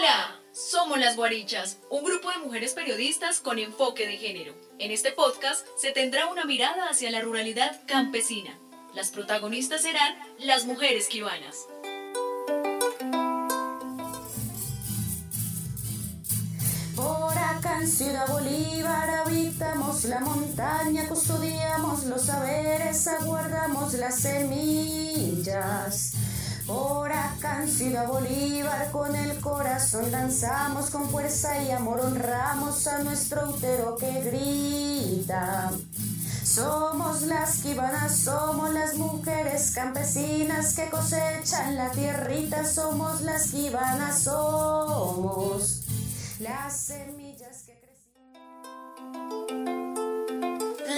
Hola, somos las Guarichas, un grupo de mujeres periodistas con enfoque de género. En este podcast se tendrá una mirada hacia la ruralidad campesina. Las protagonistas serán las mujeres quibanas. Por acá en Ciudad Bolívar habitamos la montaña, custodiamos los saberes, aguardamos las semillas. Por acá en Bolívar con el corazón danzamos, con fuerza y amor honramos a nuestro útero que grita. Somos las quibanas, somos las mujeres campesinas que cosechan la tierrita, somos las quibanas, somos las semillas que crecen.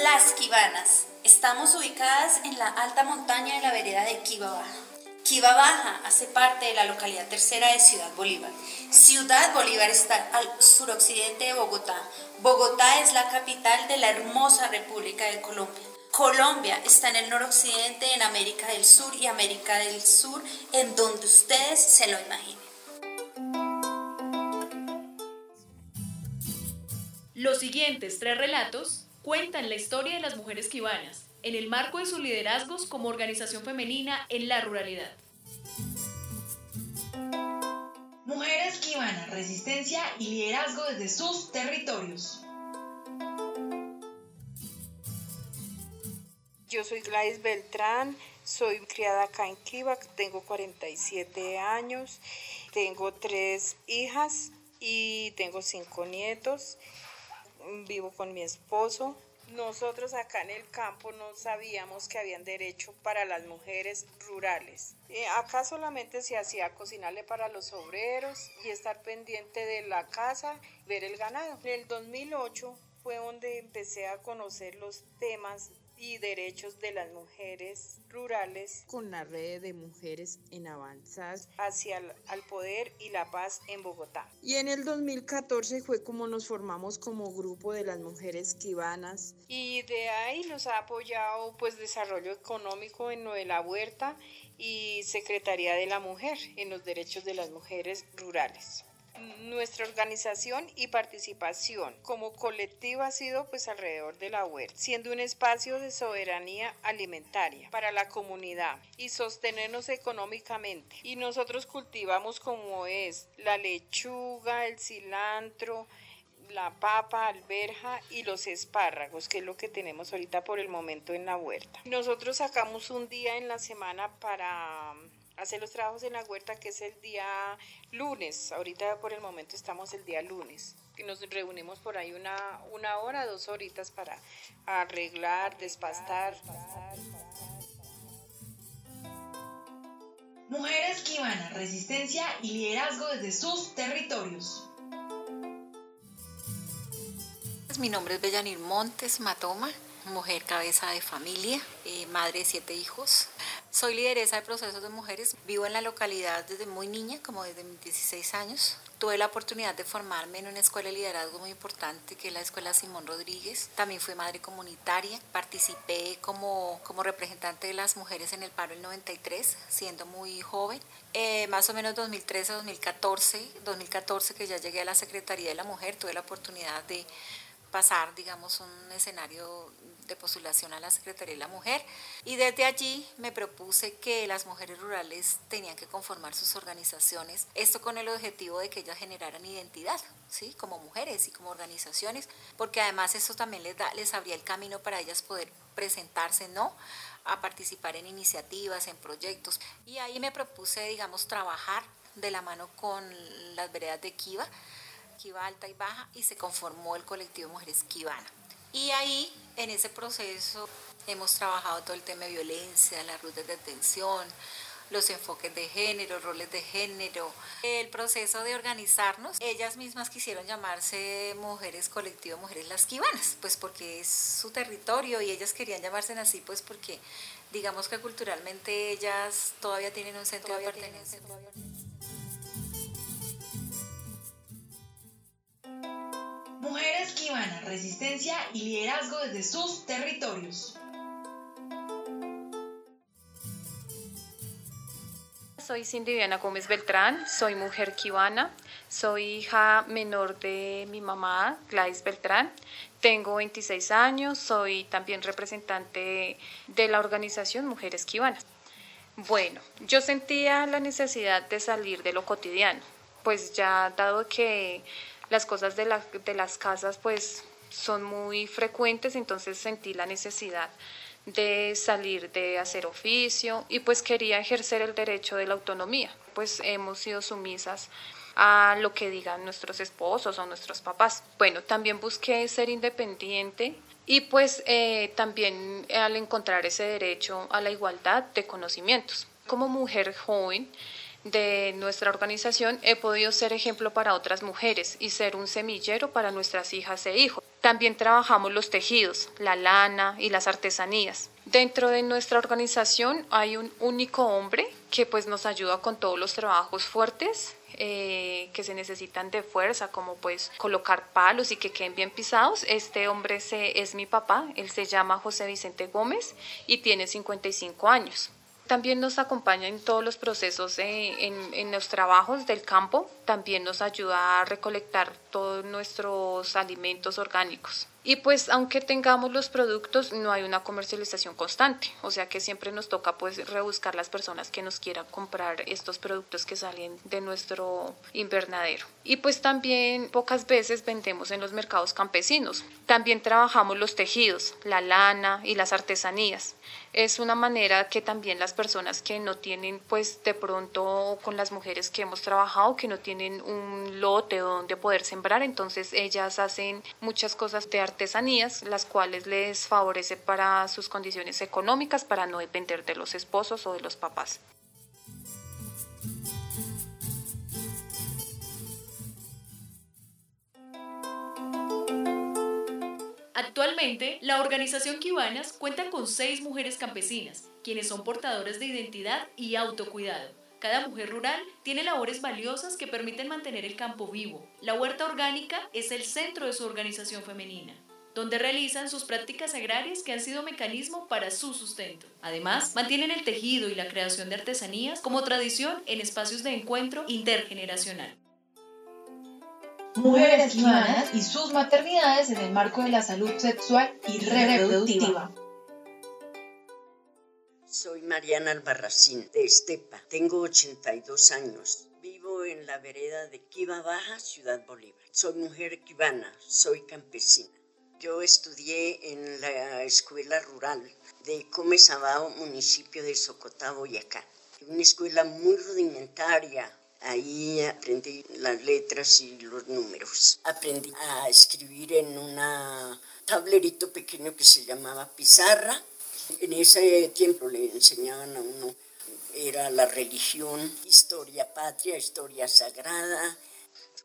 Las Quibanas. Estamos ubicadas en la alta montaña de la vereda de Quiba Baja. Quiba Baja hace parte de la localidad tercera de Ciudad Bolívar. Ciudad Bolívar está al suroccidente de Bogotá. Bogotá es la capital de la hermosa República de Colombia. Colombia está en el noroccidente, en América del Sur y América del Sur, en donde ustedes se lo imaginen. Los siguientes tres relatos cuentan la historia de las mujeres quibanas en el marco de sus liderazgos como organización femenina en la ruralidad. Mujeres quibanas, resistencia y liderazgo desde sus territorios. Yo soy Gladys Beltrán, soy criada acá en Kiva, tengo 47 años, tengo tres hijas y tengo cinco nietos, vivo con mi esposo. Nosotros acá en el campo no sabíamos que habían derecho para las mujeres rurales. Eh, acá solamente se hacía cocinarle para los obreros y estar pendiente de la casa, ver el ganado. En el 2008 fue donde empecé a conocer los temas y derechos de las mujeres rurales con la red de mujeres en avanzas hacia el al poder y la paz en Bogotá. Y en el 2014 fue como nos formamos como grupo de las mujeres quibanas y de ahí nos ha apoyado pues desarrollo económico en lo de la huerta y Secretaría de la Mujer en los derechos de las mujeres rurales nuestra organización y participación como colectivo ha sido pues alrededor de la huerta, siendo un espacio de soberanía alimentaria para la comunidad y sostenernos económicamente. Y nosotros cultivamos como es la lechuga, el cilantro, la papa, alberja y los espárragos, que es lo que tenemos ahorita por el momento en la huerta. Nosotros sacamos un día en la semana para hacer los trabajos en la huerta, que es el día lunes. Ahorita por el momento estamos el día lunes. Y nos reunimos por ahí una, una hora, dos horitas para arreglar, despastar. Mujeres quibanas, resistencia y liderazgo desde sus territorios. Mi nombre es Bellanir Montes Matoma, mujer cabeza de familia, eh, madre de siete hijos. Soy lideresa de procesos de mujeres. Vivo en la localidad desde muy niña, como desde mis 16 años. Tuve la oportunidad de formarme en una escuela de liderazgo muy importante, que es la Escuela Simón Rodríguez. También fui madre comunitaria. Participé como, como representante de las mujeres en el paro del 93, siendo muy joven. Eh, más o menos 2013 2014, 2014 que ya llegué a la Secretaría de la Mujer, tuve la oportunidad de pasar, digamos, un escenario de postulación a la Secretaría de la Mujer y desde allí me propuse que las mujeres rurales tenían que conformar sus organizaciones, esto con el objetivo de que ellas generaran identidad, ¿sí? como mujeres y como organizaciones, porque además eso también les, da, les abría el camino para ellas poder presentarse, ¿no? a participar en iniciativas, en proyectos. Y ahí me propuse, digamos, trabajar de la mano con las veredas de Kiva, Kiva Alta y Baja, y se conformó el colectivo Mujeres Kibana. Y ahí, en ese proceso, hemos trabajado todo el tema de violencia, las rutas de atención, los enfoques de género, roles de género, el proceso de organizarnos. Ellas mismas quisieron llamarse Mujeres Colectivo Mujeres Las Quibanas, pues porque es su territorio y ellas querían llamarse así, pues porque digamos que culturalmente ellas todavía tienen un centro de pertenencia. Resistencia y liderazgo desde sus territorios. soy Cindy Diana Gómez Beltrán, soy mujer kibana, soy hija menor de mi mamá, Gladys Beltrán. Tengo 26 años, soy también representante de la organización Mujeres Kibanas. Bueno, yo sentía la necesidad de salir de lo cotidiano, pues ya dado que las cosas de, de las casas pues son muy frecuentes, entonces sentí la necesidad de salir de hacer oficio y pues quería ejercer el derecho de la autonomía, pues hemos sido sumisas a lo que digan nuestros esposos o nuestros papás. Bueno, también busqué ser independiente y pues eh, también al encontrar ese derecho a la igualdad de conocimientos. Como mujer joven, de nuestra organización he podido ser ejemplo para otras mujeres y ser un semillero para nuestras hijas e hijos. También trabajamos los tejidos, la lana y las artesanías. Dentro de nuestra organización hay un único hombre que pues nos ayuda con todos los trabajos fuertes eh, que se necesitan de fuerza, como pues colocar palos y que queden bien pisados. Este hombre se, es mi papá, él se llama José Vicente Gómez y tiene 55 años. También nos acompaña en todos los procesos, en, en los trabajos del campo, también nos ayuda a recolectar todos nuestros alimentos orgánicos. Y pues aunque tengamos los productos, no hay una comercialización constante, o sea que siempre nos toca pues rebuscar las personas que nos quieran comprar estos productos que salen de nuestro invernadero. Y pues también pocas veces vendemos en los mercados campesinos. También trabajamos los tejidos, la lana y las artesanías. Es una manera que también las personas que no tienen pues de pronto con las mujeres que hemos trabajado, que no tienen un lote donde poder sembrar, entonces ellas hacen muchas cosas de artesanías, las cuales les favorece para sus condiciones económicas, para no depender de los esposos o de los papás. Actualmente, la organización Kibanas cuenta con seis mujeres campesinas, quienes son portadoras de identidad y autocuidado. Cada mujer rural tiene labores valiosas que permiten mantener el campo vivo. La huerta orgánica es el centro de su organización femenina donde realizan sus prácticas agrarias que han sido mecanismo para su sustento. Además, mantienen el tejido y la creación de artesanías como tradición en espacios de encuentro intergeneracional. Mujeres quibanas y sus maternidades en el marco de la salud sexual y reproductiva. Soy Mariana Albarracín, de Estepa. Tengo 82 años. Vivo en la vereda de Quiba Baja, Ciudad Bolívar. Soy mujer quibana, soy campesina. Yo estudié en la escuela rural de Comezabao, municipio de Socotá, Boyacá. Una escuela muy rudimentaria. Ahí aprendí las letras y los números. Aprendí a escribir en un tablerito pequeño que se llamaba pizarra. En ese tiempo le enseñaban a uno, era la religión, historia patria, historia sagrada.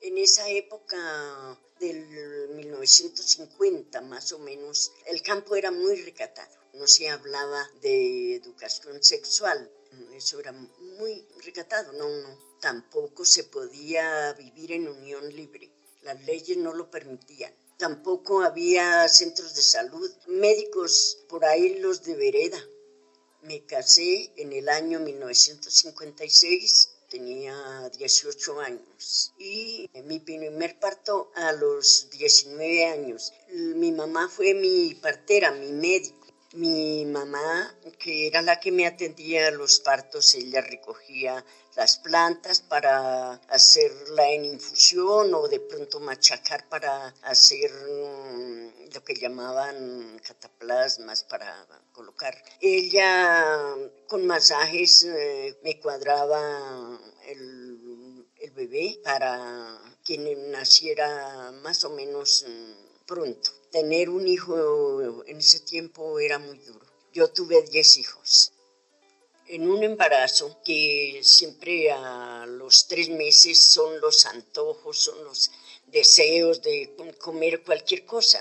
En esa época del 1950 más o menos, el campo era muy recatado. No se hablaba de educación sexual, eso era muy recatado, no, no. Tampoco se podía vivir en unión libre, las leyes no lo permitían. Tampoco había centros de salud, médicos por ahí los de vereda. Me casé en el año 1956 tenía 18 años y mi primer parto a los 19 años. Mi mamá fue mi partera, mi médico. Mi mamá, que era la que me atendía a los partos, ella recogía las plantas para hacerla en infusión o de pronto machacar para hacer mm, lo que llamaban cataplasmas para colocar. Ella con masajes eh, me cuadraba el, el, bebé para que naciera más o menos mm, pronto. Tener un hijo en ese tiempo era muy duro. Yo tuve 10 hijos en un embarazo que siempre a los tres meses son los antojos, son los deseos de comer cualquier cosa,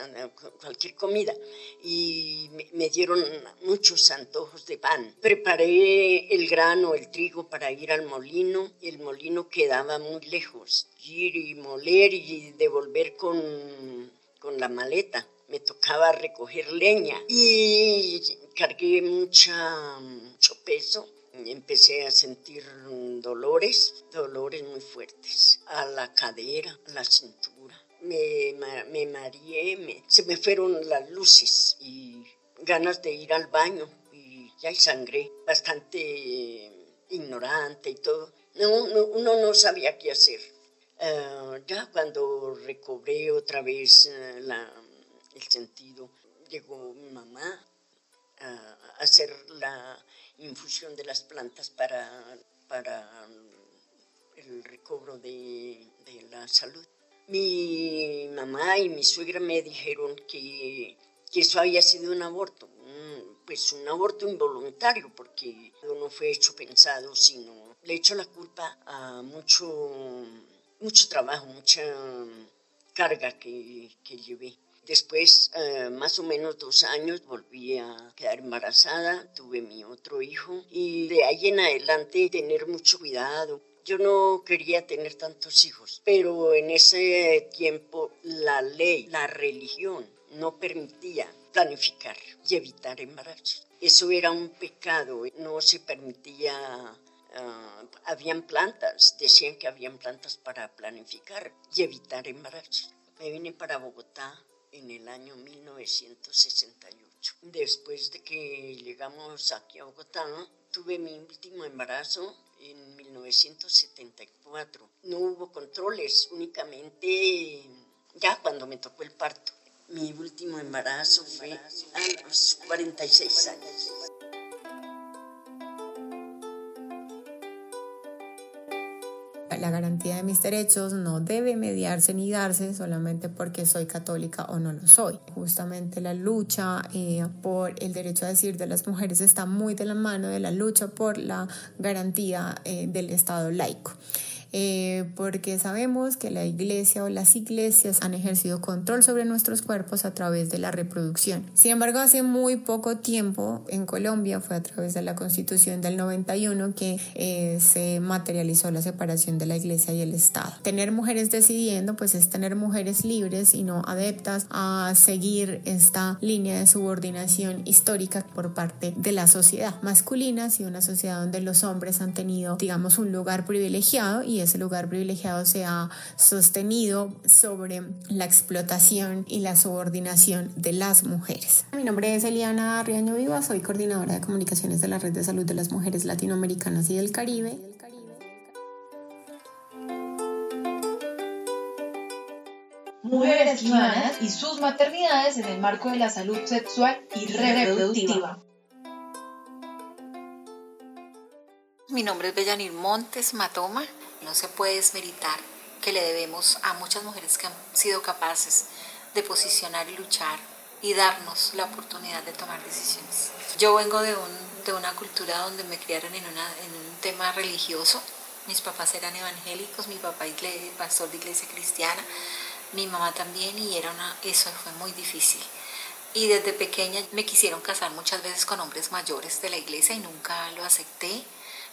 cualquier comida. Y me dieron muchos antojos de pan. Preparé el grano, el trigo para ir al molino. El molino quedaba muy lejos. Ir y moler y devolver con, con la maleta. Me tocaba recoger leña y cargué mucha, mucho peso empecé a sentir dolores, dolores muy fuertes, a la cadera, a la cintura. Me, me mareé, se me fueron las luces y ganas de ir al baño y ya hay sangre, bastante ignorante y todo. No, uno no sabía qué hacer. Ah, ya cuando recobré otra vez eh, el sentido, llegó mi mamá a hacer la infusión de las plantas para, para el recobro de, la salud. Mi mamá y mi suegra me dijeron que, que eso había sido un aborto, pues un aborto involuntario, porque no fue hecho pensado, sino le echo la culpa a mucho, mucho trabajo, mucha carga que, que llevé. Después, eh, más o menos dos años, volví a quedar embarazada, tuve mi otro hijo y de ahí en adelante tener mucho cuidado. Yo no quería tener tantos hijos, pero en ese tiempo la ley, la religión no permitía planificar y evitar embarazos. Eso era un pecado, no se permitía uh, habían plantas, decían que habían plantas para planificar y evitar embarazos. Me vine para Bogotá en el año 1968. Después de que llegamos aquí a Bogotá, tuve mi último embarazo en 1974. No hubo controles, únicamente ya cuando me tocó el parto. Mi último embarazo fue a los 46 años. La garantía de mis derechos no debe mediarse ni darse solamente porque soy católica o no lo soy. Justamente la lucha eh, por el derecho a decir de las mujeres está muy de la mano de la lucha por la garantía eh, del Estado laico. Eh, porque sabemos que la iglesia o las iglesias han ejercido control sobre nuestros cuerpos a través de la reproducción. Sin embargo, hace muy poco tiempo en Colombia fue a través de la constitución del 91 que eh, se materializó la separación de la iglesia y el Estado. Tener mujeres decidiendo pues es tener mujeres libres y no adeptas a seguir esta línea de subordinación histórica por parte de la sociedad masculina, y una sociedad donde los hombres han tenido digamos un lugar privilegiado y ese lugar privilegiado se ha sostenido sobre la explotación y la subordinación de las mujeres. Mi nombre es Eliana Riaño Viva, soy coordinadora de comunicaciones de la Red de Salud de las Mujeres Latinoamericanas y del Caribe. Mujeres humanas y sus maternidades en el marco de la salud sexual y reproductiva. Mi nombre es Bellanir Montes Matoma no se puede desmeritar que le debemos a muchas mujeres que han sido capaces de posicionar y luchar y darnos la oportunidad de tomar decisiones. Yo vengo de, una cultura donde me criaron en, un tema religioso. Mis papás eran evangélicos, mi papá pastor de iglesia cristiana, mi mamá también y era una, eso fue muy difícil. Y desde pequeña me quisieron casar muchas veces con hombres mayores de la iglesia y nunca lo acepté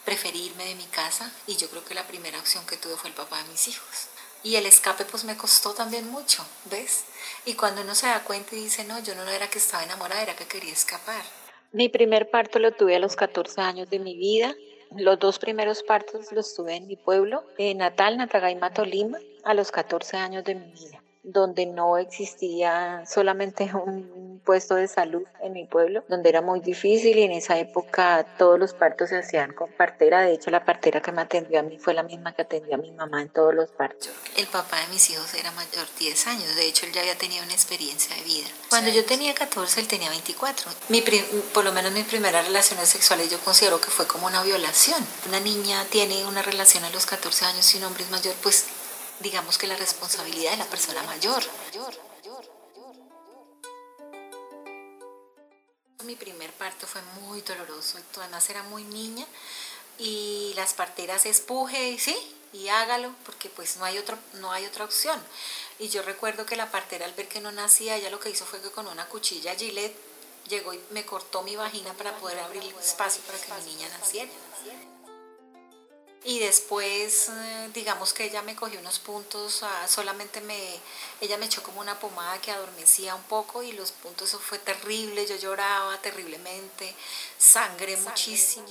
preferí irme de mi casa y yo creo que la primera opción que tuve fue el papá de mis hijos. Y el escape pues me costó también mucho, ¿ves? Y cuando uno se da cuenta y dice, no, yo no era que estaba enamorada, era que quería escapar. Mi primer parto lo tuve a los 14 años de mi vida. Los dos primeros partos los tuve en mi pueblo, en natal, Natagaima, Tolima, a los 14 años de mi vida donde no existía solamente un puesto de salud en mi pueblo, donde era muy difícil y en esa época todos los partos se hacían con partera. De hecho, la partera que me atendió a mí fue la misma que atendió a mi mamá en todos los partos. El papá de mis hijos era mayor 10 años, de hecho él ya había tenido una experiencia de vida. Cuando yo tenía 14, él tenía 24. Mi por lo menos mis primeras relaciones sexuales yo considero que fue como una violación. Una niña tiene una relación a los 14 años y un hombre es mayor, pues digamos que la responsabilidad de la persona mayor. Mi primer parto fue muy doloroso, además era muy niña y las parteras espuje, sí, y hágalo porque pues no hay, otro, no hay otra opción. Y yo recuerdo que la partera al ver que no nacía, ella lo que hizo fue que con una cuchilla Gillette llegó y me cortó mi vagina para poder abrir espacio para que mi niña naciera. Y después, eh, digamos que ella me cogió unos puntos, ah, solamente me, ella me echó como una pomada que adormecía un poco y los puntos, eso fue terrible, yo lloraba terriblemente, sangré muchísimo.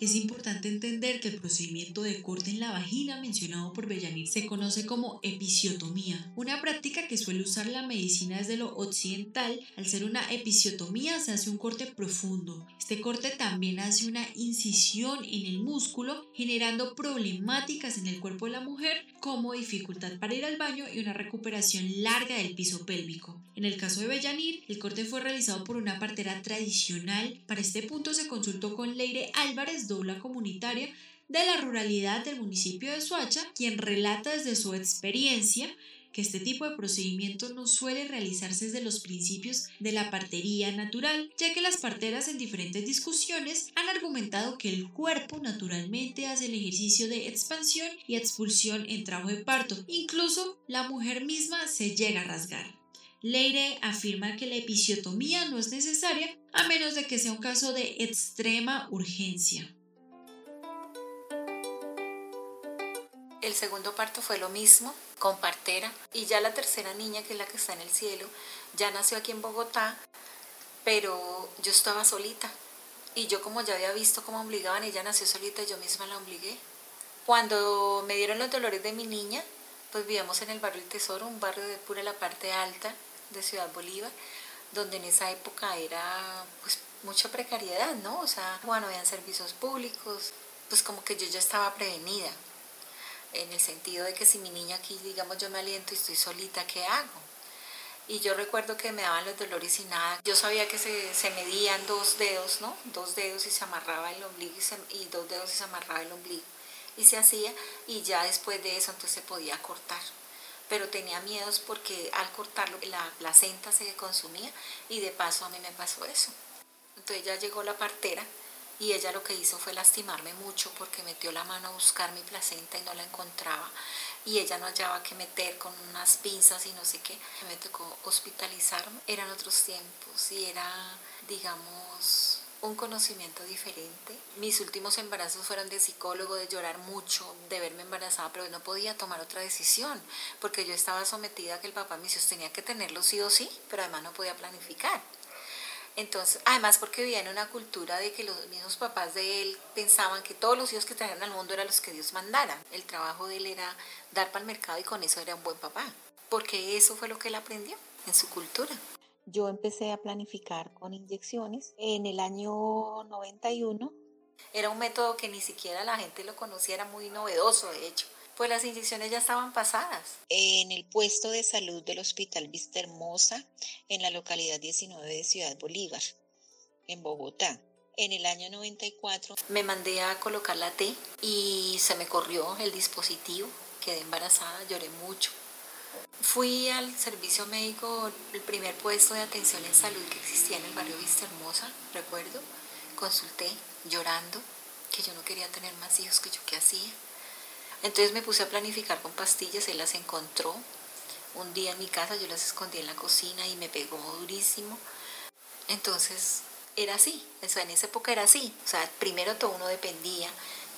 Es importante entender que el procedimiento de corte en la vagina mencionado por Bellanir se conoce como episiotomía, una práctica que suele usar la medicina desde lo occidental. Al ser una episiotomía se hace un corte profundo. Este corte también hace una incisión en el músculo, generando problemáticas en el cuerpo de la mujer como dificultad para ir al baño y una recuperación larga del piso pélvico. En el caso de Bellanir, el corte fue realizado por una partera tradicional. Para este punto se consultó con Leire Álvarez, dobla comunitaria de la ruralidad del municipio de Suacha, quien relata desde su experiencia que este tipo de procedimiento no suele realizarse desde los principios de la partería natural, ya que las parteras en diferentes discusiones han argumentado que el cuerpo naturalmente hace el ejercicio de expansión y expulsión en trabajo de parto, incluso la mujer misma se llega a rasgar. Leire afirma que la episiotomía no es necesaria a menos de que sea un caso de extrema urgencia. El segundo parto fue lo mismo, con partera, y ya la tercera niña, que es la que está en el cielo, ya nació aquí en Bogotá, pero yo estaba solita. Y yo como ya había visto cómo obligaban, ella nació solita yo misma la obligué. Cuando me dieron los dolores de mi niña, pues vivíamos en el barrio El Tesoro, un barrio de pura la parte alta de Ciudad Bolívar, donde en esa época era pues mucha precariedad, ¿no? O sea, bueno, habían servicios públicos, pues como que yo ya estaba prevenida en el sentido de que si mi niña aquí, digamos, yo me aliento y estoy solita, ¿qué hago? Y yo recuerdo que me daban los dolores y nada. Yo sabía que se, se medían dos dedos, ¿no? Dos dedos y se amarraba el ombligo y, y dos dedos y se amarraba el ombligo. Y se hacía y ya después de eso entonces se podía cortar. Pero tenía miedos porque al cortarlo la placenta se consumía y de paso a mí me pasó eso. Entonces ya llegó la partera y ella lo que hizo fue lastimarme mucho porque metió la mano a buscar mi placenta y no la encontraba y ella no hallaba que meter con unas pinzas y no sé qué. Me tocó hospitalizarme. Eran otros tiempos y era, digamos, un conocimiento diferente. Mis últimos embarazos fueron de psicólogo, de llorar mucho, de verme embarazada, pero no podía tomar otra decisión porque yo estaba sometida a que el papá me tenía que tenerlo sí o sí, pero además no podía planificar. Entonces, además porque vivía en una cultura de que los mismos papás de él pensaban que todos los hijos que trajeron al mundo eran los que Dios mandara. El trabajo de él era dar para el mercado y con eso era un buen papá, porque eso fue lo que él aprendió en su cultura. Yo empecé a planificar con inyecciones en el año 91. Era un método que ni siquiera la gente lo conocía, era muy novedoso de hecho pues las inyecciones ya estaban pasadas. En el puesto de salud del Hospital Vista Hermosa, en la localidad 19 de Ciudad Bolívar, en Bogotá. En el año 94 me mandé a colocar la T y se me corrió el dispositivo, quedé embarazada, lloré mucho. Fui al servicio médico, el primer puesto de atención en salud que existía en el barrio Vista Hermosa, recuerdo. Consulté llorando que yo no quería tener más hijos, que yo qué hacía entonces me puse a planificar con pastillas, él las encontró. Un día en mi casa yo las escondí en la cocina y me pegó durísimo. Entonces era así, o sea, en esa época era así. O sea, primero todo uno dependía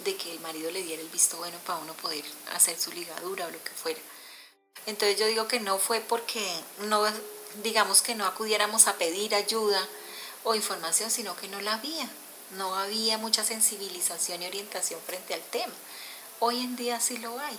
de que el marido le diera el visto bueno para uno poder hacer su ligadura o lo que fuera. Entonces yo digo que no fue porque no, digamos que no acudiéramos a pedir ayuda o información, sino que no la había. No había mucha sensibilización y orientación frente al tema. Hoy en día sí lo hay.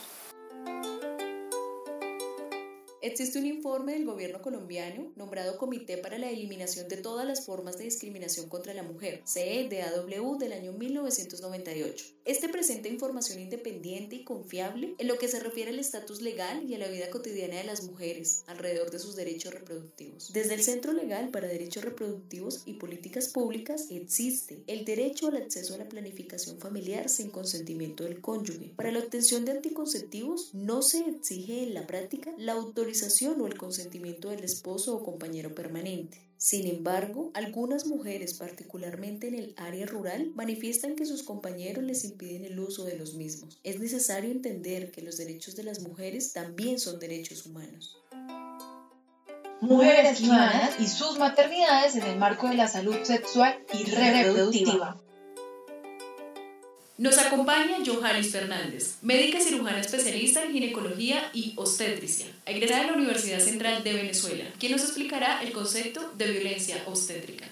Existe un informe del gobierno colombiano nombrado Comité para la Eliminación de todas las formas de discriminación contra la mujer, CEDAW, del año 1998. Este presenta información independiente y confiable en lo que se refiere al estatus legal y a la vida cotidiana de las mujeres alrededor de sus derechos reproductivos. Desde el Centro Legal para Derechos Reproductivos y Políticas Públicas existe el derecho al acceso a la planificación familiar sin consentimiento del cónyuge. Para la obtención de anticonceptivos no se exige en la práctica la o el consentimiento del esposo o compañero permanente. Sin embargo, algunas mujeres, particularmente en el área rural, manifiestan que sus compañeros les impiden el uso de los mismos. Es necesario entender que los derechos de las mujeres también son derechos humanos. Mujeres humanas y sus maternidades en el marco de la salud sexual y reproductiva. Nos acompaña Johannes Fernández, médica cirujana especialista en ginecología y obstetricia, egresada de la Universidad Central de Venezuela, quien nos explicará el concepto de violencia obstétrica.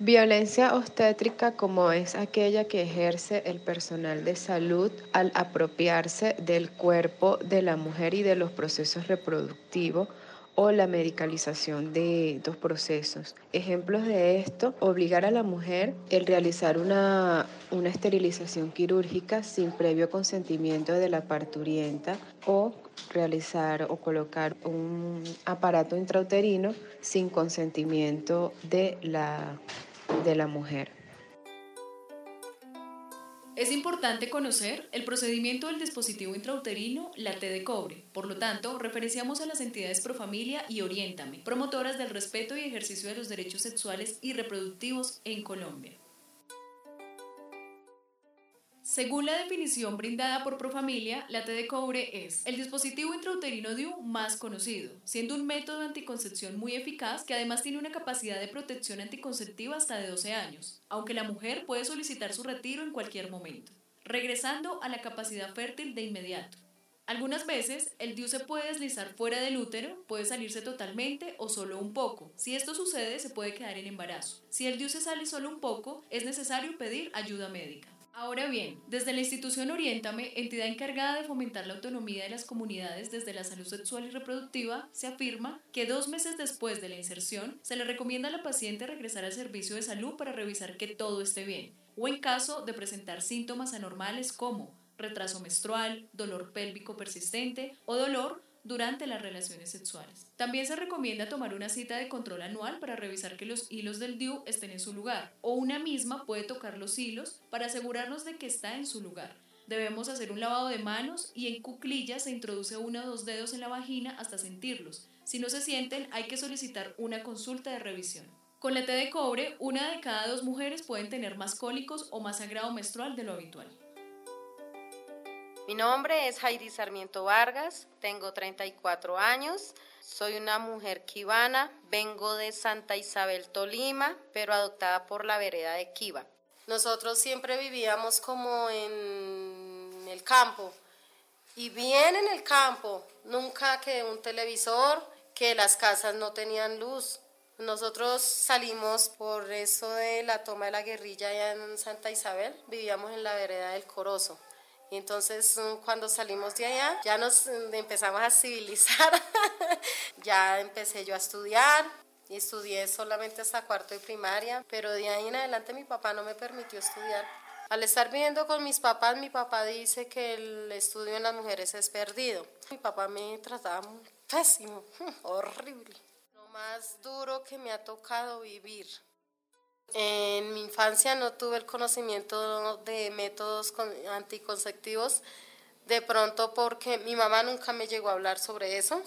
Violencia obstétrica como es aquella que ejerce el personal de salud al apropiarse del cuerpo de la mujer y de los procesos reproductivos o la medicalización de estos procesos. Ejemplos de esto, obligar a la mujer el realizar una, una esterilización quirúrgica sin previo consentimiento de la parturienta o realizar o colocar un aparato intrauterino sin consentimiento de la, de la mujer. Es importante conocer el procedimiento del dispositivo intrauterino, la T de cobre. Por lo tanto, referenciamos a las entidades Profamilia y Oriéntame, promotoras del respeto y ejercicio de los derechos sexuales y reproductivos en Colombia. Según la definición brindada por Profamilia, la T de cobre es el dispositivo intrauterino DIU más conocido, siendo un método de anticoncepción muy eficaz que además tiene una capacidad de protección anticonceptiva hasta de 12 años, aunque la mujer puede solicitar su retiro en cualquier momento, regresando a la capacidad fértil de inmediato. Algunas veces el DIU se puede deslizar fuera del útero, puede salirse totalmente o solo un poco. Si esto sucede, se puede quedar en embarazo. Si el DIU se sale solo un poco, es necesario pedir ayuda médica. Ahora bien, desde la institución Oriéntame, entidad encargada de fomentar la autonomía de las comunidades desde la salud sexual y reproductiva, se afirma que dos meses después de la inserción se le recomienda a la paciente regresar al servicio de salud para revisar que todo esté bien, o en caso de presentar síntomas anormales como retraso menstrual, dolor pélvico persistente o dolor durante las relaciones sexuales. También se recomienda tomar una cita de control anual para revisar que los hilos del DIU estén en su lugar, o una misma puede tocar los hilos para asegurarnos de que está en su lugar. Debemos hacer un lavado de manos y en cuclillas se introduce uno o dos dedos en la vagina hasta sentirlos. Si no se sienten, hay que solicitar una consulta de revisión. Con la T de cobre, una de cada dos mujeres pueden tener más cólicos o más sangrado menstrual de lo habitual. Mi nombre es Heidi Sarmiento Vargas, tengo 34 años, soy una mujer kibana, vengo de Santa Isabel, Tolima, pero adoptada por la vereda de Kiva. Nosotros siempre vivíamos como en el campo y bien en el campo, nunca que un televisor, que las casas no tenían luz. Nosotros salimos por eso de la toma de la guerrilla allá en Santa Isabel, vivíamos en la vereda del Corozo. Y entonces mm, cuando salimos de allá ya nos mm, empezamos a civilizar, ya empecé yo a estudiar y estudié solamente hasta cuarto de primaria, pero de ahí en adelante mi papá no me permitió estudiar. Al estar viviendo con mis papás, mi papá dice que el estudio en las mujeres es perdido. Mi papá me trataba pésimo, horrible. Lo más duro que me ha tocado vivir en mi infancia no tuve el conocimiento de métodos anticonceptivos, de pronto porque mi mamá nunca me llegó a hablar sobre eso.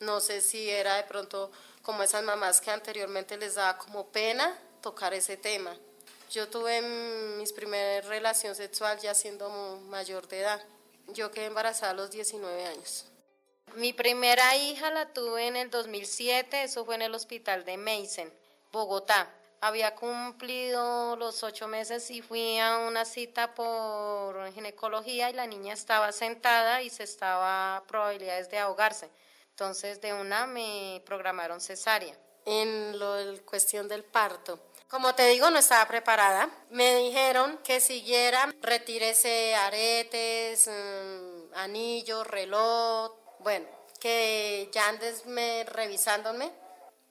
No sé si era de pronto como esas mamás que anteriormente les daba como pena tocar ese tema. Yo tuve mis primeras relación sexual ya siendo mayor de edad. Yo quedé embarazada a los 19 años. Mi primera hija la tuve en el 2007, eso fue en el hospital de Meisen, Bogotá había cumplido los ocho meses y fui a una cita por ginecología y la niña estaba sentada y se estaba probabilidades de ahogarse. Entonces de una me programaron cesárea. En lo cuestión del parto, como te digo, no estaba preparada. Me dijeron que siguiera, retírese aretes, mm, anillos, reloj, bueno, que ya andes me, revisándome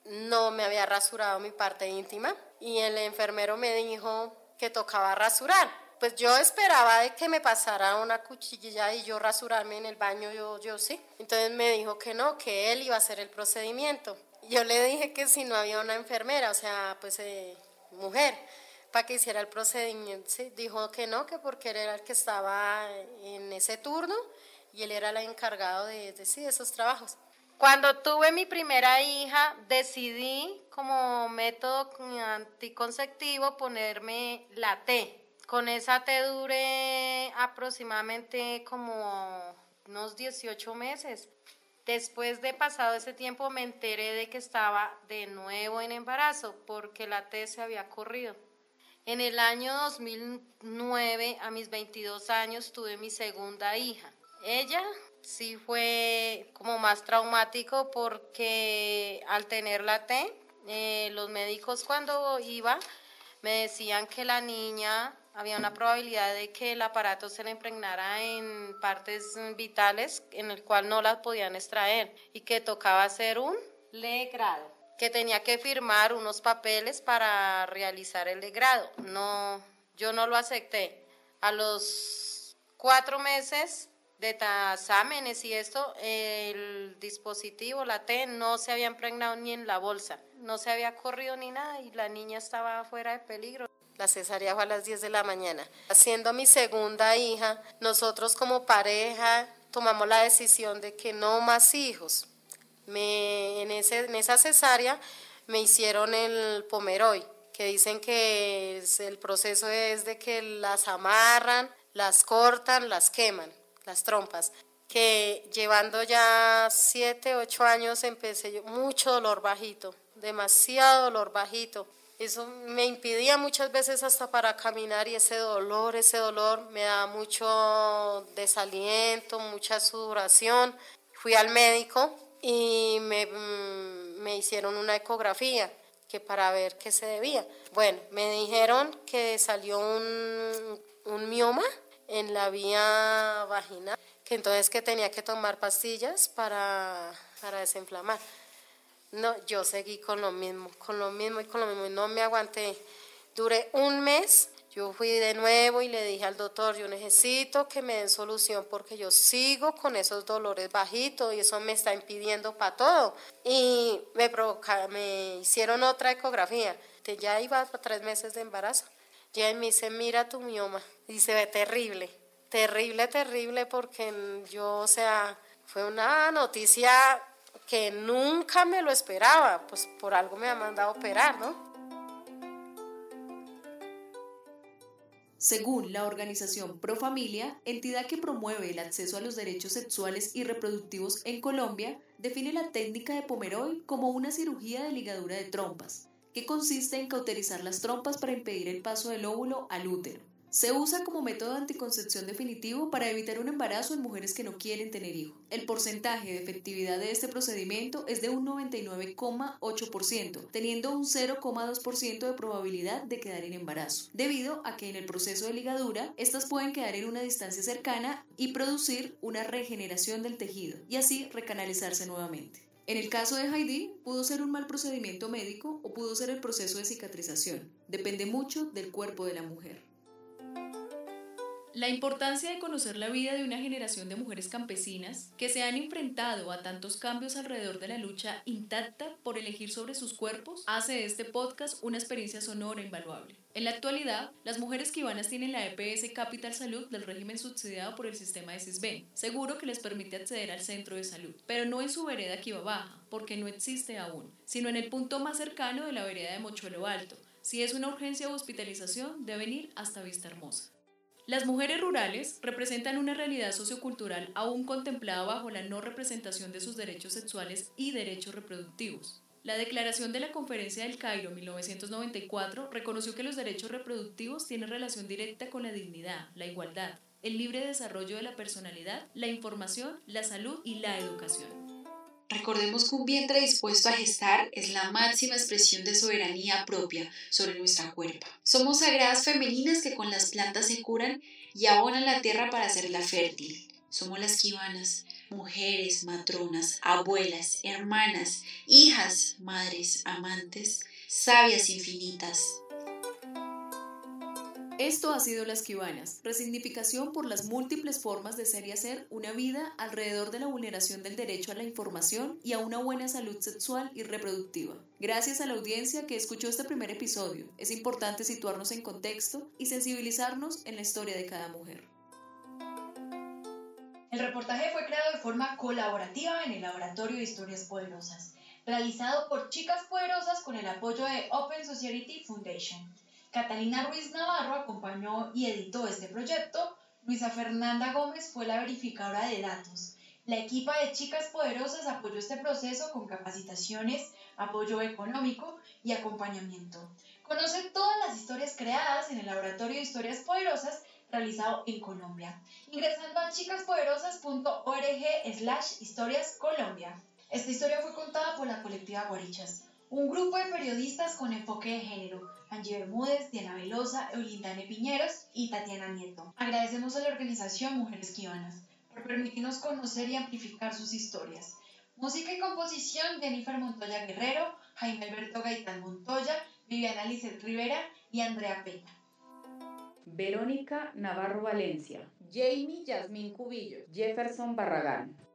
no me había rasurado mi parte íntima y el enfermero me dijo que tocaba rasurar. Pues yo esperaba de que me pasara una cuchilla y yo rasurarme en el baño, yo, yo sí. Entonces me dijo que no, que él iba a hacer el procedimiento. Yo le dije que si no había una enfermera, o sea, pues eh, mujer, para que hiciera el procedimiento. Dijo que no, que porque él era el que estaba en ese turno y él era el encargado de, de, de esos trabajos. Cuando tuve mi primera hija, decidí como método anticonceptivo ponerme la T. Con esa T duré aproximadamente como unos 18 meses. Después de pasado ese tiempo me enteré de que estaba de nuevo en embarazo porque la T se había corrido. En el año 2009, a mis 22 años, tuve mi segunda hija. Ella sí fue como más traumático porque al tener la T, eh, los médicos cuando iba me decían que la niña había una probabilidad de que el aparato se le impregnara en partes vitales en el cual no las podían extraer y que tocaba hacer un legrado, que tenía que firmar unos papeles para realizar el legrado. No, yo no lo acepté. A los cuatro meses de exámenes y esto, el dispositivo, la T, no se había impregnado ni en la bolsa, no se había corrido ni nada y la niña estaba fuera de peligro. La cesárea fue a las 10 de la mañana. Siendo mi segunda hija, nosotros como pareja tomamos la decisión de que no más hijos. Me, en, ese, en esa cesárea me hicieron el pomeroy, que dicen que el proceso es de que las amarran, las cortan, las queman las trompas, que llevando ya siete, ocho años empecé yo, mucho dolor bajito, demasiado dolor bajito. Eso me impedía muchas veces hasta para caminar y ese dolor, ese dolor me daba mucho desaliento, mucha sudoración. Fui al médico y me, mm, me hicieron una ecografía que para ver qué se debía. Bueno, me dijeron que salió un, un mioma en la vía vaginal, que entonces que tenía que tomar pastillas para, para desinflamar. No, yo seguí con lo mismo, con lo mismo y con lo mismo, y no me aguanté. Duré un mes, yo fui de nuevo y le dije al doctor, yo necesito que me den solución porque yo sigo con esos dolores bajitos y eso me está impidiendo para todo. Y me, provoca, me hicieron otra ecografía, ya iba tres meses de embarazo. Ya me dice, mira tu mioma. Y se ve terrible, terrible, terrible, porque yo, o sea, fue una noticia que nunca me lo esperaba, pues por algo me ha mandado operar, ¿no? Según la organización Profamilia, entidad que promueve el acceso a los derechos sexuales y reproductivos en Colombia, define la técnica de Pomeroy como una cirugía de ligadura de trompas, que consiste en cauterizar las trompas para impedir el paso del óvulo al útero. Se usa como método de anticoncepción definitivo para evitar un embarazo en mujeres que no quieren tener hijos. El porcentaje de efectividad de este procedimiento es de un 99,8%, teniendo un 0,2% de probabilidad de quedar en embarazo, debido a que en el proceso de ligadura, estas pueden quedar en una distancia cercana y producir una regeneración del tejido, y así recanalizarse nuevamente. En el caso de Heidi, pudo ser un mal procedimiento médico o pudo ser el proceso de cicatrización. Depende mucho del cuerpo de la mujer. La importancia de conocer la vida de una generación de mujeres campesinas que se han enfrentado a tantos cambios alrededor de la lucha intacta por elegir sobre sus cuerpos hace de este podcast una experiencia sonora invaluable. En la actualidad, las mujeres kibanas tienen la EPS Capital Salud del régimen subsidiado por el sistema de CISBEN, seguro que les permite acceder al centro de salud, pero no en su vereda Kiba Baja, porque no existe aún, sino en el punto más cercano de la vereda de Mochuelo Alto. Si es una urgencia o hospitalización, deben ir hasta Vista Hermosa. Las mujeres rurales representan una realidad sociocultural aún contemplada bajo la no representación de sus derechos sexuales y derechos reproductivos. La Declaración de la Conferencia del Cairo 1994 reconoció que los derechos reproductivos tienen relación directa con la dignidad, la igualdad, el libre desarrollo de la personalidad, la información, la salud y la educación. Recordemos que un vientre dispuesto a gestar es la máxima expresión de soberanía propia sobre nuestra cuerpo. Somos sagradas femeninas que con las plantas se curan y abonan la tierra para hacerla fértil. Somos las kibanas, mujeres, matronas, abuelas, hermanas, hijas, madres, amantes, sabias infinitas. Esto ha sido Las Kibanas, resignificación por las múltiples formas de ser y hacer una vida alrededor de la vulneración del derecho a la información y a una buena salud sexual y reproductiva. Gracias a la audiencia que escuchó este primer episodio, es importante situarnos en contexto y sensibilizarnos en la historia de cada mujer. El reportaje fue creado de forma colaborativa en el Laboratorio de Historias Poderosas, realizado por Chicas Poderosas con el apoyo de Open Society Foundation. Catalina Ruiz Navarro acompañó y editó este proyecto. Luisa Fernanda Gómez fue la verificadora de datos. La equipa de Chicas Poderosas apoyó este proceso con capacitaciones, apoyo económico y acompañamiento. Conoce todas las historias creadas en el Laboratorio de Historias Poderosas realizado en Colombia, ingresando a chicaspoderosas.org slash historias Colombia. Esta historia fue contada por la colectiva Guarichas, un grupo de periodistas con enfoque de género, Angie Bermúdez, Diana Velosa, Eulindane Piñeros y Tatiana Nieto. Agradecemos a la organización Mujeres Quibanas por permitirnos conocer y amplificar sus historias. Música y composición, Jennifer Montoya Guerrero, Jaime Alberto Gaitán Montoya, Viviana Lizeth Rivera y Andrea Peña. Verónica Navarro Valencia, Jamie Yasmín Cubillo, Jefferson Barragán.